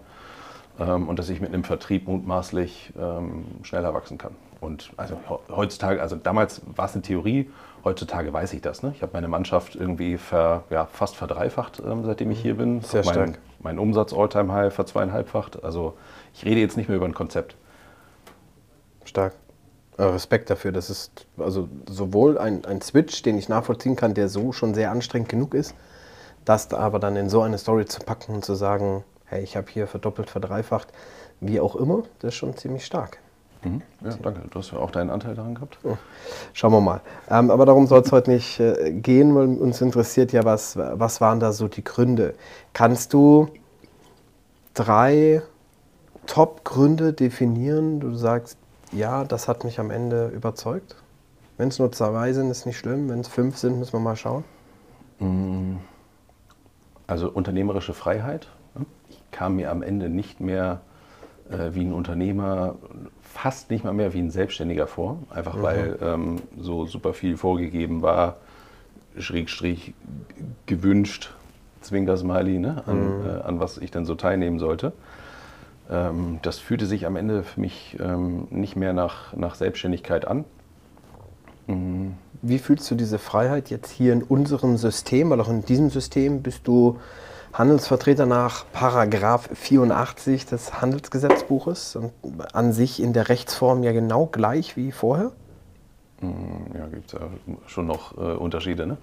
und dass ich mit einem Vertrieb mutmaßlich schneller wachsen kann. Und also heutzutage, also damals war es eine Theorie, heutzutage weiß ich das. Ne? Ich habe meine Mannschaft irgendwie ver, ja, fast verdreifacht, ähm, seitdem ich hier bin. Sehr mein, stark. Mein Umsatz Alltime High verzweieinhalbfacht. Also ich rede jetzt nicht mehr über ein Konzept. Stark. Äh, Respekt dafür. Das ist also sowohl ein, ein Switch, den ich nachvollziehen kann, der so schon sehr anstrengend genug ist, das aber dann in so eine Story zu packen und zu sagen, hey, ich habe hier verdoppelt, verdreifacht, wie auch immer, das ist schon ziemlich stark. Mhm. Ja, danke. Du hast ja auch deinen Anteil daran gehabt. Oh. Schauen wir mal. Ähm, aber darum soll es heute nicht äh, gehen, weil uns interessiert ja, was, was waren da so die Gründe. Kannst du drei Top-Gründe definieren? Du sagst, ja, das hat mich am Ende überzeugt. Wenn es nur zwei sind, ist nicht schlimm. Wenn es fünf sind, müssen wir mal schauen. Mm. Also unternehmerische Freiheit kam mir am Ende nicht mehr wie ein Unternehmer, fast nicht mal mehr wie ein Selbstständiger vor, einfach mhm. weil ähm, so super viel vorgegeben war, Schrägstrich gewünscht, Zwinker-Smiley, ne, an, mhm. äh, an was ich dann so teilnehmen sollte. Ähm, das fühlte sich am Ende für mich ähm, nicht mehr nach, nach Selbstständigkeit an. Mhm. Wie fühlst du diese Freiheit jetzt hier in unserem System, weil auch in diesem System bist du Handelsvertreter nach Paragraph 84 des Handelsgesetzbuches und an sich in der Rechtsform ja genau gleich wie vorher? Mhm, ja, gibt es ja schon noch äh, Unterschiede. Ne?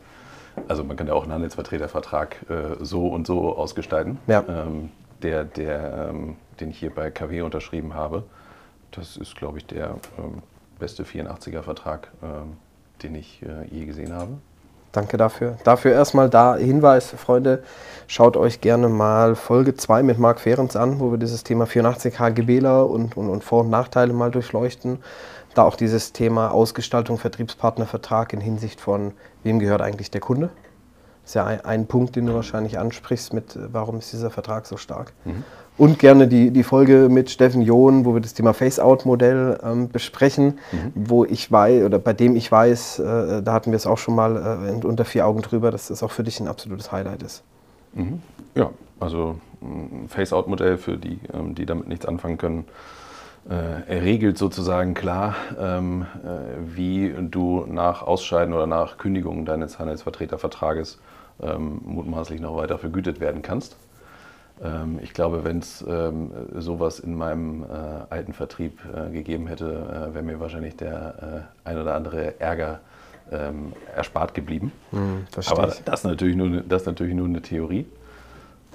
Also man kann ja auch einen Handelsvertretervertrag äh, so und so ausgestalten. Ja. Ähm, der, der, ähm, den ich hier bei KW unterschrieben habe, das ist, glaube ich, der ähm, beste 84er-Vertrag, ähm, den ich äh, je gesehen habe. Danke dafür. Dafür erstmal da Hinweis, Freunde, schaut euch gerne mal Folge 2 mit Marc Fehrens an, wo wir dieses Thema 84 HGBler und, und, und Vor- und Nachteile mal durchleuchten. Da auch dieses Thema Ausgestaltung, Vertriebspartnervertrag in Hinsicht von, wem gehört eigentlich der Kunde? Das ist ja ein, ein Punkt, den du wahrscheinlich ansprichst mit, warum ist dieser Vertrag so stark. Mhm. Und gerne die, die Folge mit Steffen John, wo wir das Thema Face-Out-Modell ähm, besprechen, mhm. wo ich weiß, oder bei dem ich weiß, äh, da hatten wir es auch schon mal äh, unter vier Augen drüber, dass das auch für dich ein absolutes Highlight ist. Mhm. Ja, also ein Face-Out-Modell für die, ähm, die damit nichts anfangen können. Äh, er regelt sozusagen klar, ähm, äh, wie du nach Ausscheiden oder nach Kündigung deines Handelsvertretervertrages ähm, mutmaßlich noch weiter vergütet werden kannst. Ähm, ich glaube, wenn es ähm, sowas in meinem äh, alten Vertrieb äh, gegeben hätte, äh, wäre mir wahrscheinlich der äh, ein oder andere Ärger ähm, erspart geblieben. Hm, Aber das natürlich nur, ne, das ist natürlich nur eine Theorie.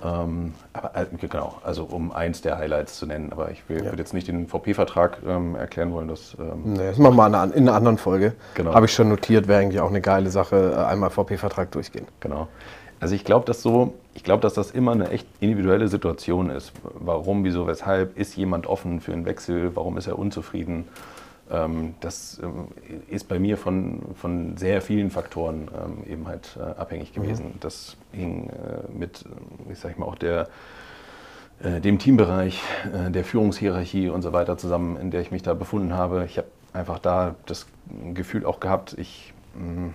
Ähm, aber äh, genau, also um eins der Highlights zu nennen. Aber ich will, ja. würde jetzt nicht den VP-Vertrag ähm, erklären wollen. Das, ähm nee, das machen wir in einer anderen Folge. Genau. Habe ich schon notiert, wäre eigentlich auch eine geile Sache, äh, einmal VP-Vertrag durchgehen. Genau. Also ich glaube, dass so, ich glaube, dass das immer eine echt individuelle Situation ist. Warum, wieso, weshalb ist jemand offen für einen Wechsel? Warum ist er unzufrieden? Ähm, das ähm, ist bei mir von, von sehr vielen Faktoren ähm, eben halt äh, abhängig mhm. gewesen. Mhm. Das hing äh, mit, ich sag mal, auch der, äh, dem Teambereich, der Führungshierarchie und so weiter zusammen, in der ich mich da befunden habe. Ich habe einfach da das Gefühl auch gehabt, ich mm,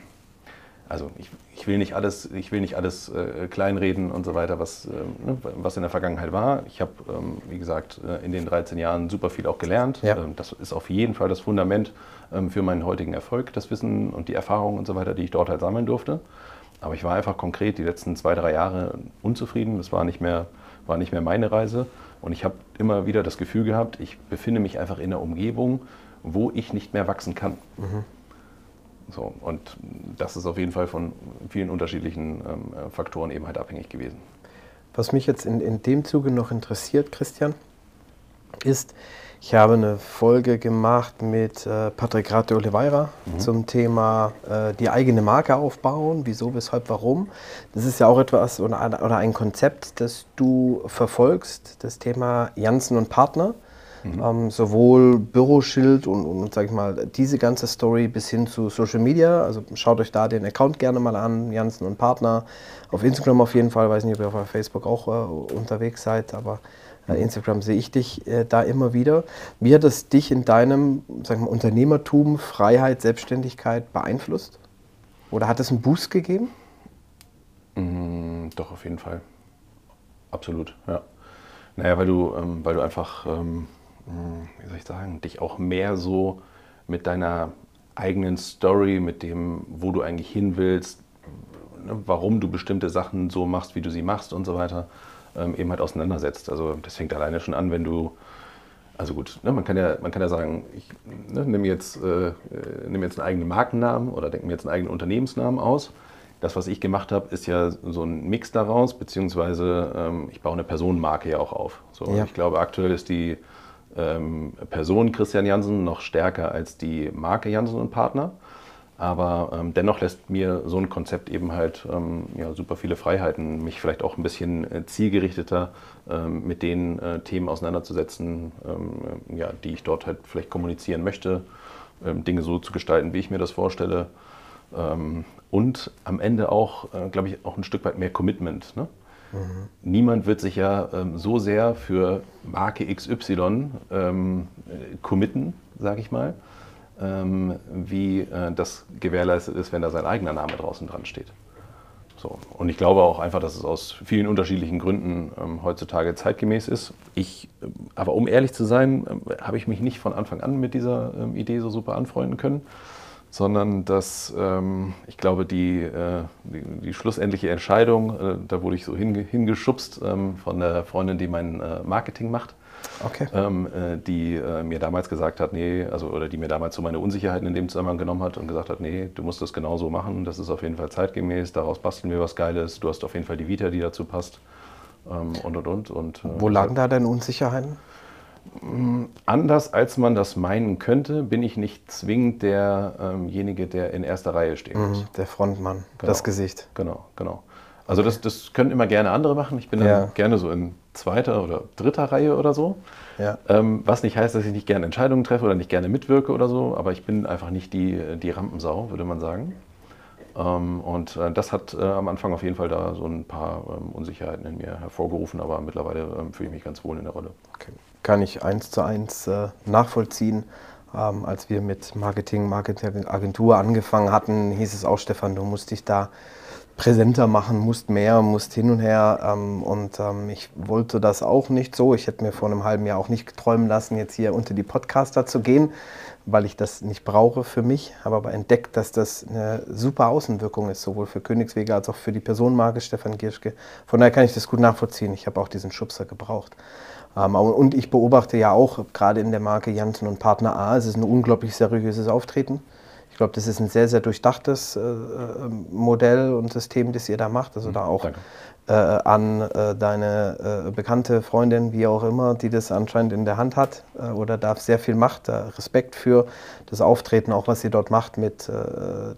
also ich, ich, will nicht alles, ich will nicht alles äh, kleinreden und so weiter, was, äh, ne, was in der Vergangenheit war. Ich habe, ähm, wie gesagt, äh, in den 13 Jahren super viel auch gelernt. Ja. Ähm, das ist auf jeden Fall das Fundament ähm, für meinen heutigen Erfolg, das Wissen und die Erfahrungen und so weiter, die ich dort halt sammeln durfte. Aber ich war einfach konkret die letzten zwei, drei Jahre unzufrieden. Das war nicht mehr, war nicht mehr meine Reise. Und ich habe immer wieder das Gefühl gehabt, ich befinde mich einfach in einer Umgebung, wo ich nicht mehr wachsen kann. Mhm. So, und das ist auf jeden Fall von vielen unterschiedlichen ähm, äh, Faktoren eben halt abhängig gewesen. Was mich jetzt in, in dem Zuge noch interessiert, Christian, ist, ich habe eine Folge gemacht mit äh, Patrick Rate Oliveira mhm. zum Thema äh, die eigene Marke aufbauen, wieso, weshalb, warum. Das ist ja auch etwas oder, oder ein Konzept, das du verfolgst, das Thema Janssen und Partner. Mhm. Ähm, sowohl Büroschild und, und, sag ich mal, diese ganze Story bis hin zu Social Media. Also schaut euch da den Account gerne mal an, Janssen und Partner. Auf Instagram auf jeden Fall, weiß nicht, ob ihr auf Facebook auch äh, unterwegs seid, aber äh, mhm. Instagram sehe ich dich äh, da immer wieder. Wie hat das dich in deinem sag mal, Unternehmertum, Freiheit, Selbstständigkeit beeinflusst? Oder hat es einen Boost gegeben? Mm, doch, auf jeden Fall. Absolut, ja. Naja, weil du, ähm, weil du einfach ähm, hm, wie soll ich sagen, dich auch mehr so mit deiner eigenen Story, mit dem, wo du eigentlich hin willst, ne, warum du bestimmte Sachen so machst, wie du sie machst und so weiter, ähm, eben halt auseinandersetzt. Also das fängt alleine schon an, wenn du, also gut, ne, man, kann ja, man kann ja sagen, ich ne, nehme jetzt, äh, nimm jetzt einen eigenen Markennamen oder denke mir jetzt einen eigenen Unternehmensnamen aus. Das, was ich gemacht habe, ist ja so ein Mix daraus, beziehungsweise ähm, ich baue eine Personenmarke ja auch auf. So, ja. Ich glaube, aktuell ist die ähm, Person Christian Jansen noch stärker als die Marke Jansen und Partner. Aber ähm, dennoch lässt mir so ein Konzept eben halt ähm, ja, super viele Freiheiten, mich vielleicht auch ein bisschen äh, zielgerichteter ähm, mit den äh, Themen auseinanderzusetzen, ähm, ja, die ich dort halt vielleicht kommunizieren möchte, ähm, Dinge so zu gestalten, wie ich mir das vorstelle. Ähm, und am Ende auch, äh, glaube ich, auch ein Stück weit mehr Commitment. Ne? Niemand wird sich ja ähm, so sehr für Marke XY ähm, committen, sage ich mal, ähm, wie äh, das gewährleistet ist, wenn da sein eigener Name draußen dran steht. So. Und ich glaube auch einfach, dass es aus vielen unterschiedlichen Gründen ähm, heutzutage zeitgemäß ist. Ich, äh, aber um ehrlich zu sein, äh, habe ich mich nicht von Anfang an mit dieser ähm, Idee so super anfreunden können, sondern dass ähm, ich glaube, die, äh, die, die, schlussendliche Entscheidung, äh, da wurde ich so hinge, hingeschubst ähm, von der Freundin, die mein äh, Marketing macht okay. ähm, äh, die äh, mir damals gesagt hat, nee, also oder die mir damals so meine Unsicherheiten in dem Zusammenhang genommen hat und gesagt hat, nee, du musst das genauso machen, das ist auf jeden Fall zeitgemäß, daraus basteln wir was Geiles, du hast auf jeden Fall die Vita, die dazu passt ähm, und und und. und äh, Wo lagen da deine Unsicherheiten? Mm, anders als man das meinen könnte, bin ich nicht zwingend derjenige, der in erster Reihe stehen mhm, muss. der Frontmann, genau. das Gesicht. Genau, genau. Also das, das können immer gerne andere machen. Ich bin dann ja. gerne so in zweiter oder dritter Reihe oder so. Ja. Ähm, was nicht heißt, dass ich nicht gerne Entscheidungen treffe oder nicht gerne mitwirke oder so, aber ich bin einfach nicht die, die Rampensau, würde man sagen. Ähm, und äh, das hat äh, am Anfang auf jeden Fall da so ein paar ähm, Unsicherheiten in mir hervorgerufen, aber mittlerweile ähm, fühle ich mich ganz wohl in der Rolle. Okay. Kann ich eins zu eins äh, nachvollziehen. Ähm, als wir mit Marketing, Marketingagentur angefangen hatten, hieß es auch, Stefan, du musst dich da präsenter machen, musst mehr, musst hin und her. Ähm, und ähm, ich wollte das auch nicht so. Ich hätte mir vor einem halben Jahr auch nicht träumen lassen, jetzt hier unter die Podcaster zu gehen, weil ich das nicht brauche für mich. Habe aber entdeckt, dass das eine super Außenwirkung ist, sowohl für Königswege als auch für die Personenmarke Stefan Gierschke. Von daher kann ich das gut nachvollziehen. Ich habe auch diesen Schubser gebraucht. Ähm, und ich beobachte ja auch, gerade in der Marke Janssen und Partner A, es ist ein unglaublich seriöses Auftreten. Ich glaube, das ist ein sehr, sehr durchdachtes äh, äh, Modell und System, das ihr da macht. Also da auch Danke äh, an äh, deine äh, bekannte Freundin, wie auch immer, die das anscheinend in der Hand hat äh, oder da sehr viel macht. Respekt für das Auftreten, auch was sie dort macht mit äh,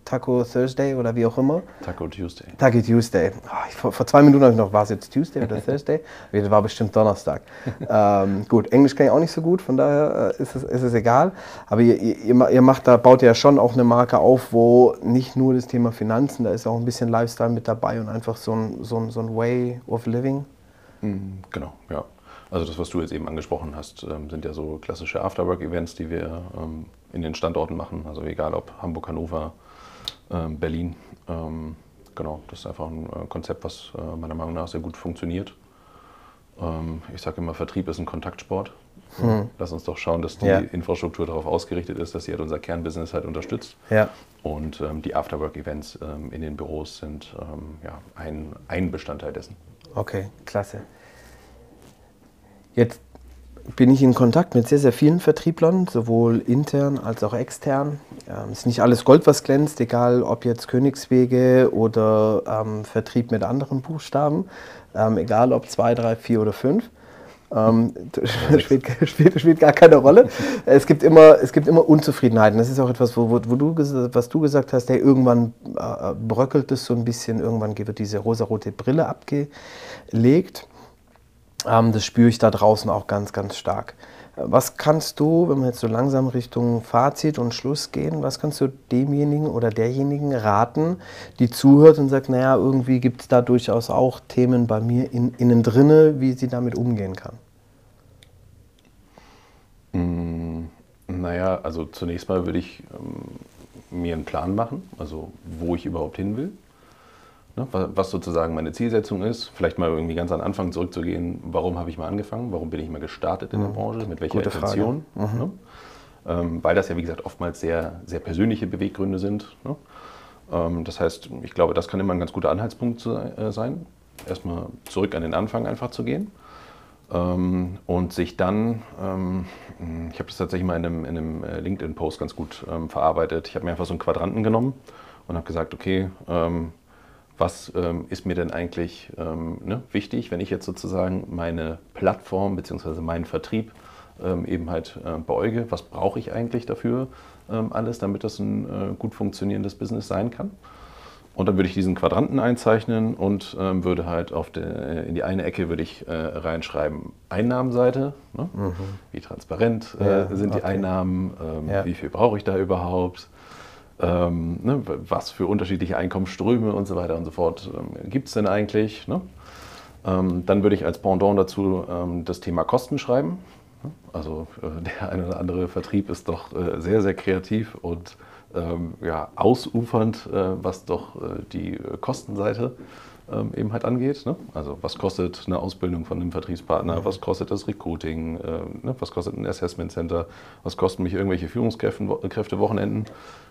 Taco Thursday oder wie auch immer. Taco Tuesday. Taco Tuesday. Oh, ich, vor, vor, zwei Minuten habe ich noch, war es jetzt Tuesday oder Thursday? Das war bestimmt Donnerstag. ähm, gut, Englisch kann ich auch nicht so gut, von daher äh, ist, es, ist es egal. Aber ihr, ihr, ihr macht da, baut ja schon auch eine Marke auf, wo nicht nur das Thema Finanzen, da ist auch ein bisschen Lifestyle mit dabei und einfach so ein, so ein, so ein way of living? Mhm, genau, ja. Also das, was du jetzt eben angesprochen hast, ähm, sind ja so klassische Afterwork-Events, die wir ähm, in den Standorten machen. Also egal ob Hamburg, Hannover, ähm, Berlin. Genau, das ist einfach ein äh, Konzept, was äh, meiner Meinung nach sehr gut funktioniert. Ich sage immer, Vertrieb ist ein Kontaktsport. Hm. Lass uns doch schauen, dass die ja. Infrastruktur darauf ausgerichtet ist, dass sie halt unser Kernbusiness halt unterstützt. Ja. Und ähm, die Afterwork-Events ähm, in den Büros sind ähm, ja, ein, ein Bestandteil dessen. Okay, klasse. Jetzt bin ich in Kontakt mit sehr, sehr vielen Vertrieblern, sowohl intern als auch extern. Ähm, es ist nicht alles Gold, was glänzt, egal ob jetzt Königswege oder ähm, Vertrieb mit anderen Buchstaben, ähm, egal ob zwei, drei, vier oder fünf. Ähm, spielt, spielt, spielt, gar keine Rolle. Es gibt immer, es gibt immer Unzufriedenheiten. Das ist auch etwas, wo, wo, du, was du gesagt hast, hey, irgendwann äh, bröckelt es so ein bisschen, irgendwann wird diese rosarote Brille abgelegt. Ähm, das spüre ich da draußen auch ganz, ganz stark. Was kannst du, wenn wir jetzt so langsam Richtung Fazit und Schluss gehen, was kannst du demjenigen oder derjenigen raten, die zuhört und sagt, naja, irgendwie gibt es da durchaus auch Themen bei mir in, innen drinne, wie sie damit umgehen kann? Mm, naja, also zunächst mal würde ich ähm, mir einen Plan machen, also wo ich überhaupt hin will. Ne, was sozusagen meine Zielsetzung ist. Vielleicht mal irgendwie ganz an Anfang zurückzugehen, warum habe ich mal angefangen, warum bin ich mal gestartet in der mhm. Branche, mit welcher Gute Intention. Mhm. Ne? Ähm, weil das ja, wie gesagt, oftmals sehr, sehr persönliche Beweggründe sind. Ne? Ähm, das heißt, ich glaube, das kann immer ein ganz guter Anhaltspunkt äh, sein, erstmal zurück an den Anfang einfach zu gehen. Ähm, und sich dann, ähm, ich habe das tatsächlich mal in einem, in einem äh, LinkedIn-Post ganz gut ähm, verarbeitet, ich habe mir einfach so einen Quadranten genommen und habe gesagt, okay, ähm, was ähm, ist mir denn eigentlich ähm, ne, wichtig, wenn ich jetzt sozusagen meine Plattform bzw. meinen Vertrieb ähm, eben halt äh, beäuge, was brauche ich eigentlich dafür ähm, alles, damit das ein äh, gut funktionierendes Business sein kann. Und dann würde ich diesen Quadranten einzeichnen und ähm, würde halt auf de, in die eine Ecke würde ich äh, reinschreiben Einnahmenseite, ne? mhm. wie transparent äh, ja, sind okay. die Einnahmen, ähm, ja. wie viel brauche ich da überhaupt, ähm, ne, was für unterschiedliche Einkommensströme und so weiter und so fort ähm, gibt es denn eigentlich. Ne? Ähm, dann würde ich als Pendant dazu ähm, das Thema Kosten schreiben. Also äh, der eine oder andere Vertrieb ist doch äh, sehr, sehr kreativ und ähm, ja, ausufernd, äh, was doch äh, die Kostenseite ähm, eben halt angeht. Ne? Also was kostet eine Ausbildung von einem Vertriebspartner, was kostet das Recruiting, äh, ne? was kostet ein Assessment Center, was kosten mich irgendwelche Führungskräfte Wochenenden.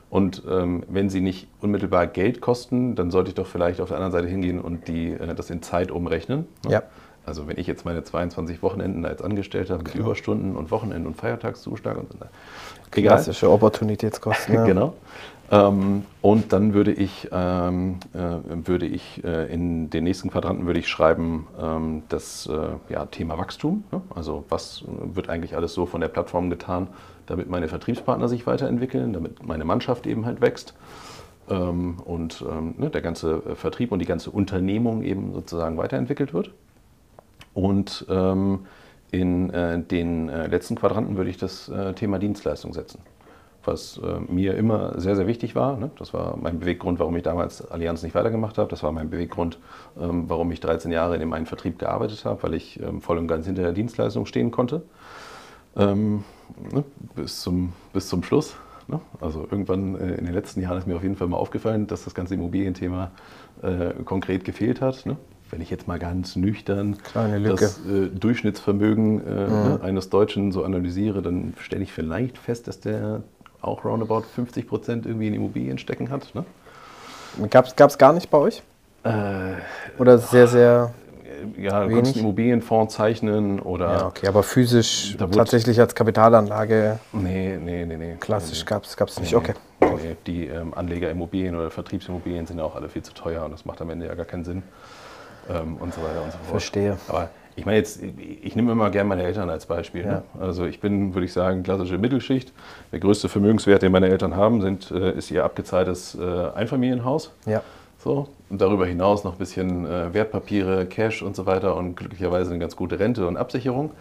Und ähm, wenn sie nicht unmittelbar Geld kosten, dann sollte ich doch vielleicht auf der anderen Seite hingehen und die, äh, das in Zeit umrechnen. Ne? Ja. Also wenn ich jetzt meine 22 Wochenenden als Angestellter mit genau. Überstunden und Wochenenden und Feiertagszuschlag und so. Klassische Opportunitätskosten. Ja. genau. Ähm, und dann würde ich, ähm, äh, würde ich äh, in den nächsten Quadranten würde ich schreiben ähm, das äh, ja, Thema Wachstum. Ne? Also was wird eigentlich alles so von der Plattform getan, damit meine Vertriebspartner sich weiterentwickeln, damit meine Mannschaft eben halt wächst ähm, und ähm, ne, der ganze Vertrieb und die ganze Unternehmung eben sozusagen weiterentwickelt wird. Und ähm, in äh, den äh, letzten Quadranten würde ich das äh, Thema Dienstleistung setzen was äh, mir immer sehr, sehr wichtig war. Ne? Das war mein Beweggrund, warum ich damals Allianz nicht weitergemacht habe. Das war mein Beweggrund, ähm, warum ich 13 Jahre in dem einen Vertrieb gearbeitet habe, weil ich ähm, voll und ganz hinter der Dienstleistung stehen konnte. Ähm, ne? bis, zum, bis zum Schluss. Ne? Also irgendwann äh, in den letzten Jahren ist mir auf jeden Fall mal aufgefallen, dass das ganze Immobilienthema äh, konkret gefehlt hat. Ne? wenn ich jetzt mal ganz nüchtern das äh, Durchschnittsvermögen äh, mhm. eines Deutschen so analysiere, dann stelle ich vielleicht fest, dass der auch roundabout 50 Prozent irgendwie in Immobilien stecken hat. Ne? Gab es gar nicht bei euch? Äh, oder sehr, sehr. Ja, du kannst einen Immobilienfonds zeichnen oder. Ja, okay, aber physisch tatsächlich als Kapitalanlage. Nee, nee, nee, nee. Klassisch nee, gab es nicht, nee, okay. Nee, die ähm, Anlegerimmobilien oder Vertriebsimmobilien sind ja auch alle viel zu teuer und das macht am Ende ja gar keinen Sinn. Ähm, und so weiter und so fort. Verstehe. Aber ich meine jetzt, ich nehme immer gerne meine Eltern als Beispiel. Ja. Ne? Also ich bin, würde ich sagen, klassische Mittelschicht. Der größte Vermögenswert, den meine Eltern haben, sind, äh, ist ihr abgezahltes äh, Einfamilienhaus. Ja. So. Und darüber hinaus noch ein bisschen äh, Wertpapiere, Cash und so weiter und glücklicherweise eine ganz gute Rente und Absicherung.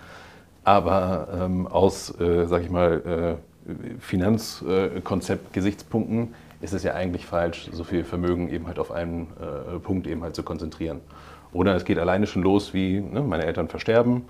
Aber ähm, aus, äh, sag ich mal, äh, Finanzkonzept-Gesichtspunkten ist es ja eigentlich falsch, so viel Vermögen eben halt auf einen äh, Punkt eben halt zu konzentrieren. Oder es geht alleine schon los, wie ne, meine Eltern versterben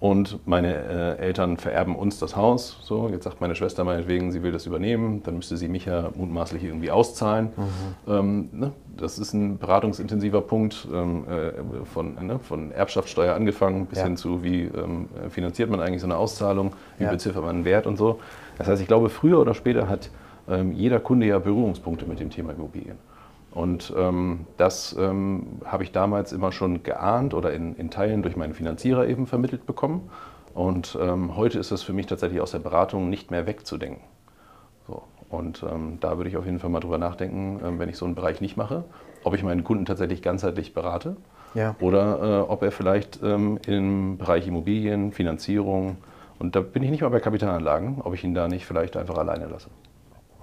und meine äh, Eltern vererben uns das Haus. So, jetzt sagt meine Schwester meinetwegen, sie will das übernehmen, dann müsste sie mich ja mutmaßlich irgendwie auszahlen. Mhm. Ähm, ne, das ist ein beratungsintensiver Punkt, ähm, äh, von, ne, von Erbschaftssteuer angefangen bis ja. hin zu, wie ähm, finanziert man eigentlich so eine Auszahlung, wie ja. beziffert man einen Wert und so. Das heißt, ich glaube, früher oder später hat ähm, jeder Kunde ja Berührungspunkte mit dem Thema Immobilien. Und ähm, das ähm, habe ich damals immer schon geahnt oder in, in, Teilen durch meinen Finanzierer eben vermittelt bekommen. Und ähm, heute ist es für mich tatsächlich aus der Beratung nicht mehr wegzudenken. So. Und ähm, da würde ich auf jeden Fall mal drüber nachdenken, ähm, wenn ich so einen Bereich nicht mache, ob ich meinen Kunden tatsächlich ganzheitlich berate ja. oder äh, ob er vielleicht ähm, im Bereich Immobilien, Finanzierung, und da bin ich nicht mal bei Kapitalanlagen, ob ich ihn da nicht vielleicht einfach alleine lasse.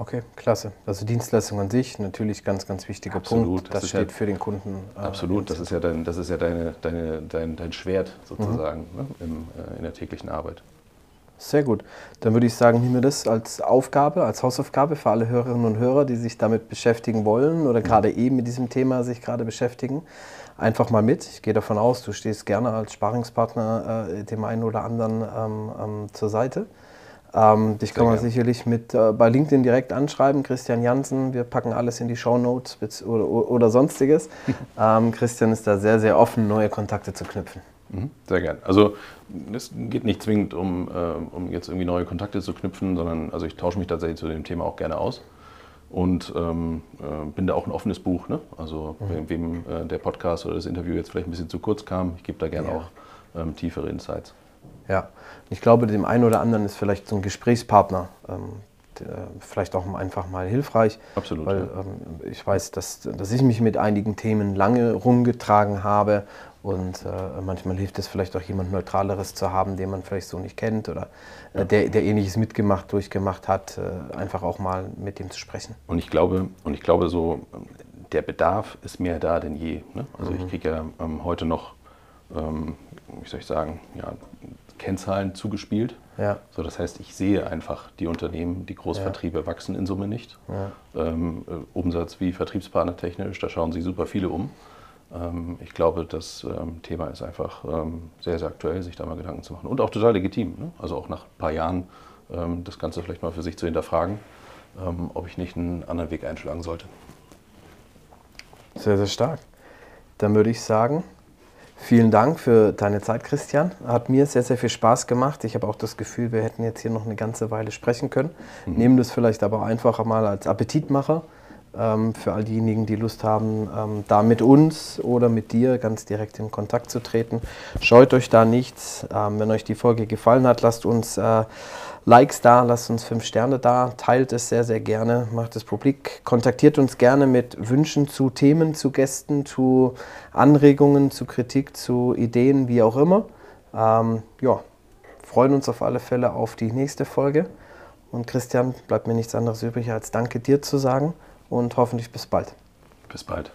Okay, klasse. Also Dienstleistung an sich, natürlich ganz, ganz wichtiger absolut. Punkt. Das, das steht ja, für den Kunden. Äh, absolut, das ist ja, dein, das ist ja deine, deine, dein, dein Schwert sozusagen mhm. ne, im, äh, in der täglichen Arbeit. Sehr gut. Dann würde ich sagen, nehmen wir das als Aufgabe, als Hausaufgabe für alle Hörerinnen und Hörer, die sich damit beschäftigen wollen oder gerade eben mit diesem Thema sich gerade beschäftigen. Einfach mal mit. Ich gehe davon aus, du stehst gerne als Sparingspartner äh, dem einen oder anderen ähm, ähm, zur Seite. Ähm, dich kann man gern. sicherlich mit äh, bei LinkedIn direkt anschreiben, Christian Jansen. Wir packen alles in die Show Notes oder, oder, sonstiges. ähm, Christian ist da sehr, sehr offen, neue Kontakte zu knüpfen. Mhm, sehr gern. Also es geht nicht zwingend um, äh, um jetzt irgendwie neue Kontakte zu knüpfen, sondern also ich tausche mich tatsächlich zu dem Thema auch gerne aus und ähm, äh, bin da auch ein offenes Buch. Ne? Also mhm. wem äh, der Podcast oder das Interview jetzt vielleicht ein bisschen zu kurz kam, ich gebe da gerne ja. auch ähm, tiefere Insights. Ja, ich glaube, dem einen oder anderen ist vielleicht so ein Gesprächspartner ähm, vielleicht auch einfach mal hilfreich. Absolut. Weil ähm, ich weiß, dass, dass ich mich mit einigen Themen lange rumgetragen habe und äh, manchmal hilft es vielleicht auch jemand Neutraleres zu haben, den man vielleicht so nicht kennt oder äh, der, der ähnliches mitgemacht, durchgemacht hat, äh, einfach auch mal mit dem zu sprechen. Und ich glaube, und ich glaube so, der Bedarf ist mehr da denn je. Ne? Also mhm. ich kriege ja ähm, heute noch, ähm, wie soll ich sagen, ja, Kennzahlen zugespielt. Ja. So, das heißt, ich sehe einfach die Unternehmen, die Großvertriebe ja. wachsen in Summe nicht. Ja. Ähm, äh, Umsatz wie Vertriebspartner technisch, da schauen sich super viele um. Ähm, ich glaube, das ähm, Thema ist einfach ähm, sehr, sehr aktuell, sich da mal Gedanken zu machen. Und auch total legitim. Ne? Also auch nach ein paar Jahren ähm, das Ganze vielleicht mal für sich zu hinterfragen. ähm, ob ich nicht einen anderen Weg einschlagen sollte. Sehr, sehr stark. Dann würde ich sagen, vielen Dank für deine Zeit, Christian. Hat mir sehr, sehr viel Spaß gemacht. Ich habe auch das Gefühl, wir hätten jetzt hier noch eine ganze Weile sprechen können. Mhm. Nehmen das vielleicht aber einfach mal als Appetitmacher ähm, für all diejenigen, die Lust haben, ähm, da mit uns oder mit dir ganz direkt in Kontakt zu treten. Scheut euch da nichts. Ähm, wenn euch die Folge gefallen hat, lasst uns äh, Likes da, lasst uns fünf Sterne da, teilt es sehr, sehr gerne, macht es publik. Kontaktiert uns gerne mit Wünschen zu Themen, zu Gästen, zu Anregungen, zu Kritik, zu Ideen, wie auch immer. Ähm, ja, freuen uns auf alle Fälle auf die nächste Folge. Und Christian, bleibt mir nichts anderes übrig, als Danke dir zu sagen und hoffentlich bis bald. Bis bald.